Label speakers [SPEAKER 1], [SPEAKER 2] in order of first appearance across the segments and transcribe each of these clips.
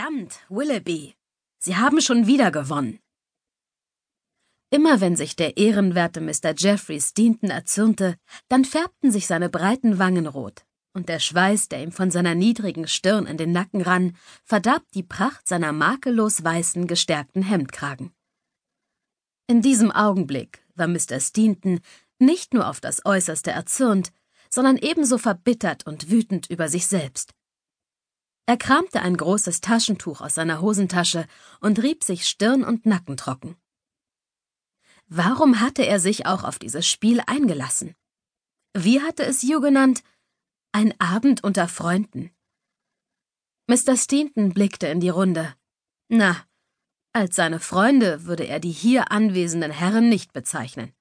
[SPEAKER 1] Verdammt, Willoughby. Sie haben schon wieder gewonnen. Immer wenn sich der ehrenwerte Mr. Jeffrey Steventon erzürnte, dann färbten sich seine breiten Wangen rot, und der Schweiß, der ihm von seiner niedrigen Stirn in den Nacken rann, verdarb die Pracht seiner makellos weißen, gestärkten Hemdkragen. In diesem Augenblick war Mr. Steventon nicht nur auf das Äußerste erzürnt, sondern ebenso verbittert und wütend über sich selbst. Er kramte ein großes Taschentuch aus seiner Hosentasche und rieb sich Stirn und Nacken trocken. Warum hatte er sich auch auf dieses Spiel eingelassen? Wie hatte es Hugh genannt? Ein Abend unter Freunden. Mr. Steventon blickte in die Runde. Na, als seine Freunde würde er die hier anwesenden Herren nicht bezeichnen.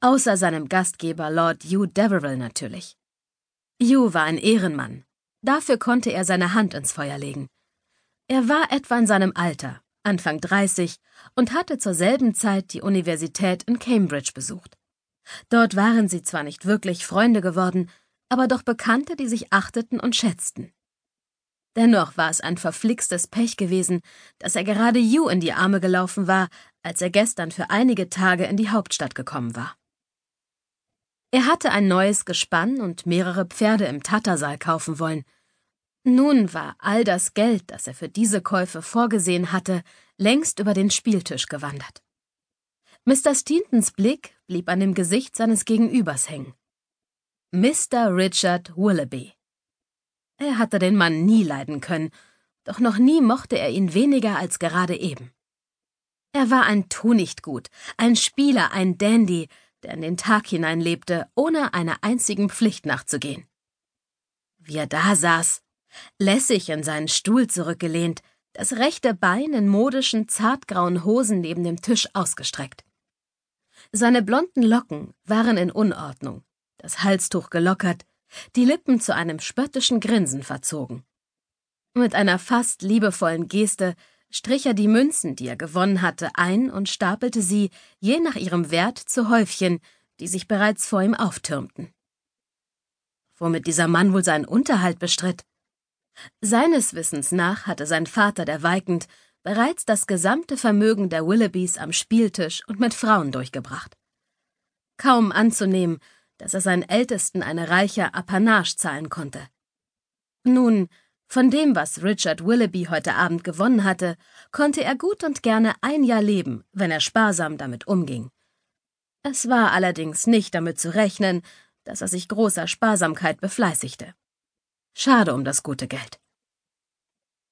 [SPEAKER 1] Außer seinem Gastgeber Lord Hugh Deverell natürlich. Hugh war ein Ehrenmann. Dafür konnte er seine Hand ins Feuer legen. Er war etwa in seinem Alter, Anfang 30, und hatte zur selben Zeit die Universität in Cambridge besucht. Dort waren sie zwar nicht wirklich Freunde geworden, aber doch Bekannte, die sich achteten und schätzten. Dennoch war es ein verflixtes Pech gewesen, dass er gerade Yu in die Arme gelaufen war, als er gestern für einige Tage in die Hauptstadt gekommen war. Er hatte ein neues Gespann und mehrere Pferde im Tattersaal kaufen wollen, nun war all das Geld, das er für diese Käufe vorgesehen hatte, längst über den Spieltisch gewandert. Mr. Steentons Blick blieb an dem Gesicht seines Gegenübers hängen. Mr. Richard Willoughby. Er hatte den Mann nie leiden können, doch noch nie mochte er ihn weniger als gerade eben. Er war ein Tunichtgut, ein Spieler, ein Dandy, der in den Tag hinein lebte, ohne einer einzigen Pflicht nachzugehen. Wie er da saß, lässig in seinen Stuhl zurückgelehnt, das rechte Bein in modischen, zartgrauen Hosen neben dem Tisch ausgestreckt. Seine blonden Locken waren in Unordnung, das Halstuch gelockert, die Lippen zu einem spöttischen Grinsen verzogen. Mit einer fast liebevollen Geste strich er die Münzen, die er gewonnen hatte, ein und stapelte sie, je nach ihrem Wert, zu Häufchen, die sich bereits vor ihm auftürmten. Womit dieser Mann wohl seinen Unterhalt bestritt? Seines Wissens nach hatte sein Vater, der Weikend, bereits das gesamte Vermögen der Willoughbys am Spieltisch und mit Frauen durchgebracht. Kaum anzunehmen, dass er seinen Ältesten eine reiche Apanage zahlen konnte. Nun, von dem, was Richard Willoughby heute Abend gewonnen hatte, konnte er gut und gerne ein Jahr leben, wenn er sparsam damit umging. Es war allerdings nicht damit zu rechnen, dass er sich großer Sparsamkeit befleißigte. Schade um das gute Geld.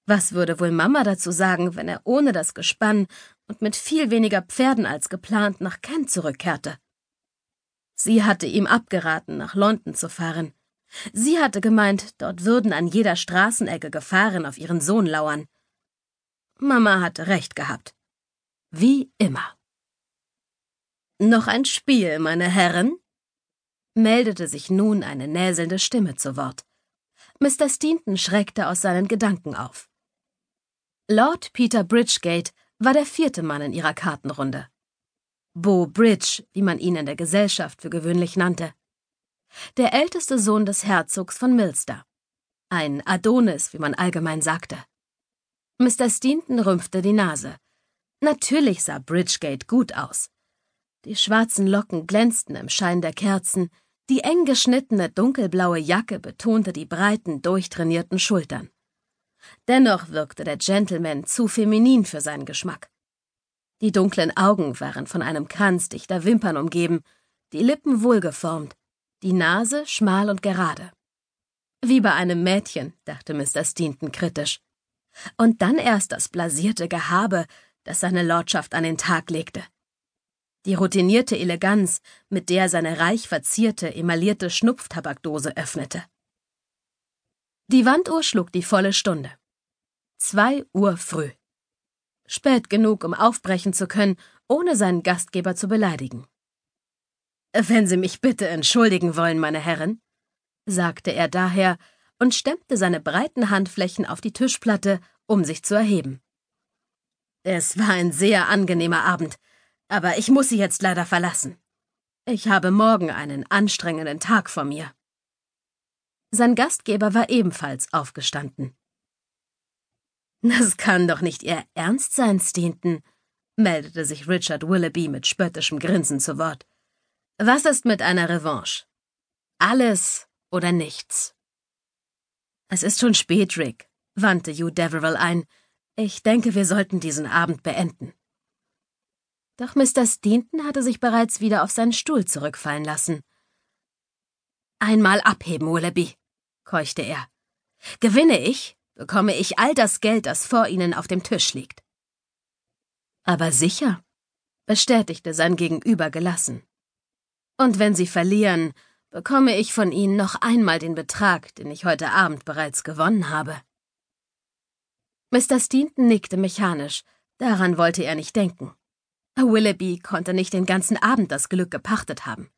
[SPEAKER 1] Was würde wohl Mama dazu sagen, wenn er ohne das Gespann und mit viel weniger Pferden als geplant nach Kent zurückkehrte? Sie hatte ihm abgeraten, nach London zu fahren. Sie hatte gemeint, dort würden an jeder Straßenecke Gefahren auf ihren Sohn lauern. Mama hatte recht gehabt. Wie immer. Noch ein Spiel, meine Herren? meldete sich nun eine näselnde Stimme zu Wort. Mr. Steventon schreckte aus seinen Gedanken auf. Lord Peter Bridgegate war der vierte Mann in ihrer Kartenrunde. Bo Bridge, wie man ihn in der Gesellschaft für gewöhnlich nannte. Der älteste Sohn des Herzogs von Milster. Ein Adonis, wie man allgemein sagte. Mr. Steventon rümpfte die Nase. Natürlich sah Bridgegate gut aus. Die schwarzen Locken glänzten im Schein der Kerzen, die eng geschnittene dunkelblaue Jacke betonte die breiten, durchtrainierten Schultern. Dennoch wirkte der Gentleman zu feminin für seinen Geschmack. Die dunklen Augen waren von einem Kranz dichter Wimpern umgeben, die Lippen wohlgeformt, die Nase schmal und gerade. Wie bei einem Mädchen, dachte Mr. Steventon kritisch. Und dann erst das blasierte Gehabe, das seine Lordschaft an den Tag legte die routinierte Eleganz, mit der er seine reich verzierte, emaillierte Schnupftabakdose öffnete. Die Wanduhr schlug die volle Stunde. Zwei Uhr früh. Spät genug, um aufbrechen zu können, ohne seinen Gastgeber zu beleidigen. Wenn Sie mich bitte entschuldigen wollen, meine Herren, sagte er daher und stemmte seine breiten Handflächen auf die Tischplatte, um sich zu erheben. Es war ein sehr angenehmer Abend, aber ich muss Sie jetzt leider verlassen. Ich habe morgen einen anstrengenden Tag vor mir. Sein Gastgeber war ebenfalls aufgestanden. Das kann doch nicht Ihr Ernst sein, Stinton, meldete sich Richard Willoughby mit spöttischem Grinsen zu Wort. Was ist mit einer Revanche? Alles oder nichts? Es ist schon spät, Rick, wandte Hugh Deverell ein. Ich denke, wir sollten diesen Abend beenden. Doch Mr. Stinton hatte sich bereits wieder auf seinen Stuhl zurückfallen lassen. Einmal abheben, Willoughby, keuchte er. Gewinne ich, bekomme ich all das Geld, das vor Ihnen auf dem Tisch liegt. Aber sicher, bestätigte sein Gegenüber gelassen. Und wenn Sie verlieren, bekomme ich von Ihnen noch einmal den Betrag, den ich heute Abend bereits gewonnen habe. Mr. Stinton nickte mechanisch, daran wollte er nicht denken. Willoughby konnte nicht den ganzen Abend das Glück gepachtet haben.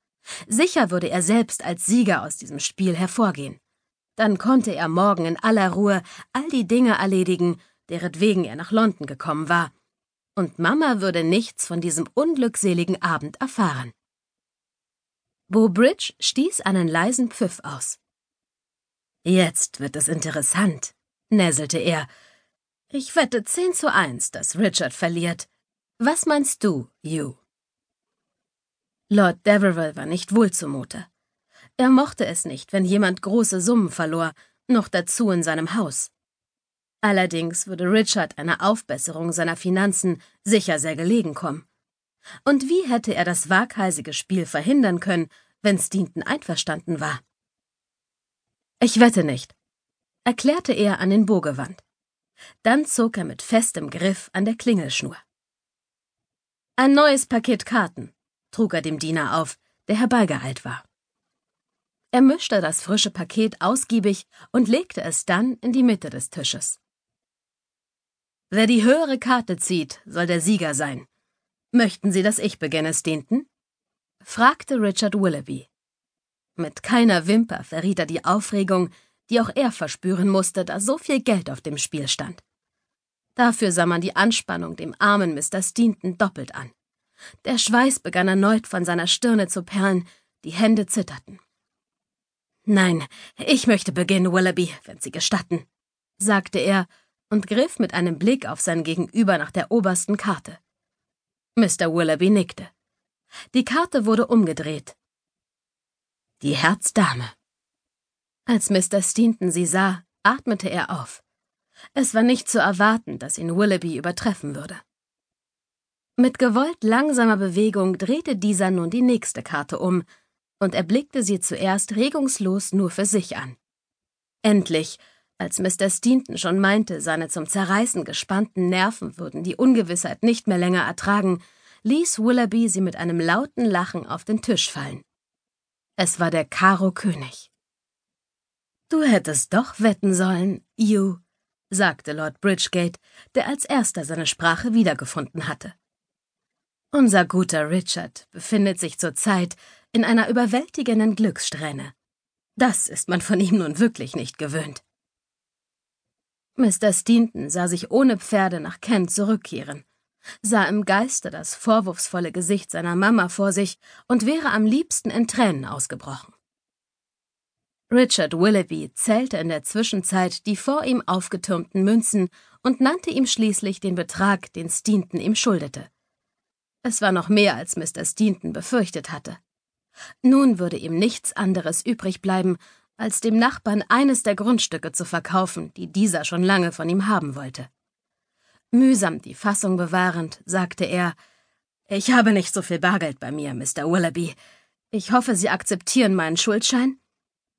[SPEAKER 1] Sicher würde er selbst als Sieger aus diesem Spiel hervorgehen. Dann konnte er morgen in aller Ruhe all die Dinge erledigen, deretwegen er nach London gekommen war. Und Mama würde nichts von diesem unglückseligen Abend erfahren. Bo Bridge stieß einen leisen Pfiff aus. Jetzt wird es interessant, näselte er. Ich wette zehn zu eins, dass Richard verliert. Was meinst du, Hugh? Lord Deverell war nicht wohl zumute. Er mochte es nicht, wenn jemand große Summen verlor, noch dazu in seinem Haus. Allerdings würde Richard einer Aufbesserung seiner Finanzen sicher sehr gelegen kommen. Und wie hätte er das waghalsige Spiel verhindern können, wenn Stinton einverstanden war? Ich wette nicht, erklärte er an den Bogewand. Dann zog er mit festem Griff an der Klingelschnur. Ein neues Paket Karten, trug er dem Diener auf, der herbeigeeilt war. Er mischte das frische Paket ausgiebig und legte es dann in die Mitte des Tisches. Wer die höhere Karte zieht, soll der Sieger sein. Möchten Sie, dass ich beginne, Stinton? fragte Richard Willoughby. Mit keiner Wimper verriet er die Aufregung, die auch er verspüren musste, da so viel Geld auf dem Spiel stand. Dafür sah man die Anspannung dem armen Mr. Stinton doppelt an. Der Schweiß begann erneut von seiner Stirne zu perlen, die Hände zitterten. Nein, ich möchte beginnen, Willoughby, wenn Sie gestatten, sagte er und griff mit einem Blick auf sein Gegenüber nach der obersten Karte. Mr. Willoughby nickte. Die Karte wurde umgedreht. Die Herzdame. Als Mr. Stinton sie sah, atmete er auf. Es war nicht zu erwarten, dass ihn Willoughby übertreffen würde. Mit gewollt langsamer Bewegung drehte dieser nun die nächste Karte um, und er blickte sie zuerst regungslos nur für sich an. Endlich als Mr. Stinton schon meinte, seine zum Zerreißen gespannten Nerven würden die Ungewissheit nicht mehr länger ertragen, ließ Willoughby sie mit einem lauten Lachen auf den Tisch fallen. Es war der Karo König. Du hättest doch wetten sollen, Hugh, sagte Lord Bridgegate, der als erster seine Sprache wiedergefunden hatte. Unser guter Richard befindet sich zurzeit in einer überwältigenden Glückssträhne. Das ist man von ihm nun wirklich nicht gewöhnt. Mr. Stinton sah sich ohne Pferde nach Kent zurückkehren, sah im Geiste das vorwurfsvolle Gesicht seiner Mama vor sich und wäre am liebsten in Tränen ausgebrochen. Richard Willoughby zählte in der Zwischenzeit die vor ihm aufgetürmten Münzen und nannte ihm schließlich den Betrag, den Stinton ihm schuldete. Es war noch mehr, als Mr. Stinton befürchtet hatte. Nun würde ihm nichts anderes übrig bleiben, als dem Nachbarn eines der Grundstücke zu verkaufen, die dieser schon lange von ihm haben wollte. Mühsam die Fassung bewahrend, sagte er Ich habe nicht so viel Bargeld bei mir, Mr. Willoughby. Ich hoffe, Sie akzeptieren meinen Schuldschein?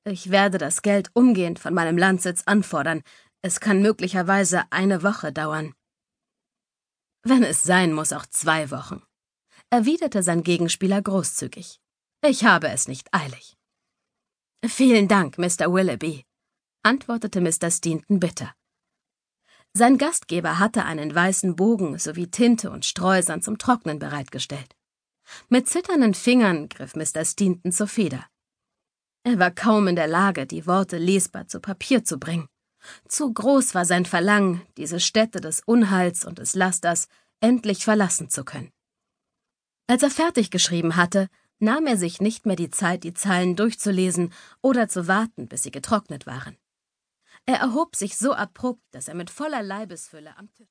[SPEAKER 1] Ich werde das Geld umgehend von meinem Landsitz anfordern. Es kann möglicherweise eine Woche dauern. Wenn es sein muss, auch zwei Wochen, erwiderte sein Gegenspieler großzügig. Ich habe es nicht eilig. Vielen Dank, Mr. Willoughby, antwortete Mr. Stinton bitter. Sein Gastgeber hatte einen weißen Bogen sowie Tinte und Streusand zum Trocknen bereitgestellt. Mit zitternden Fingern griff Mr. Stinton zur Feder. Er war kaum in der Lage, die Worte lesbar zu Papier zu bringen. Zu groß war sein Verlangen, diese Stätte des Unheils und des Lasters endlich verlassen zu können. Als er fertig geschrieben hatte, nahm er sich nicht mehr die Zeit, die Zeilen durchzulesen oder zu warten, bis sie getrocknet waren. Er erhob sich so abrupt, dass er mit voller Leibesfülle am Tisch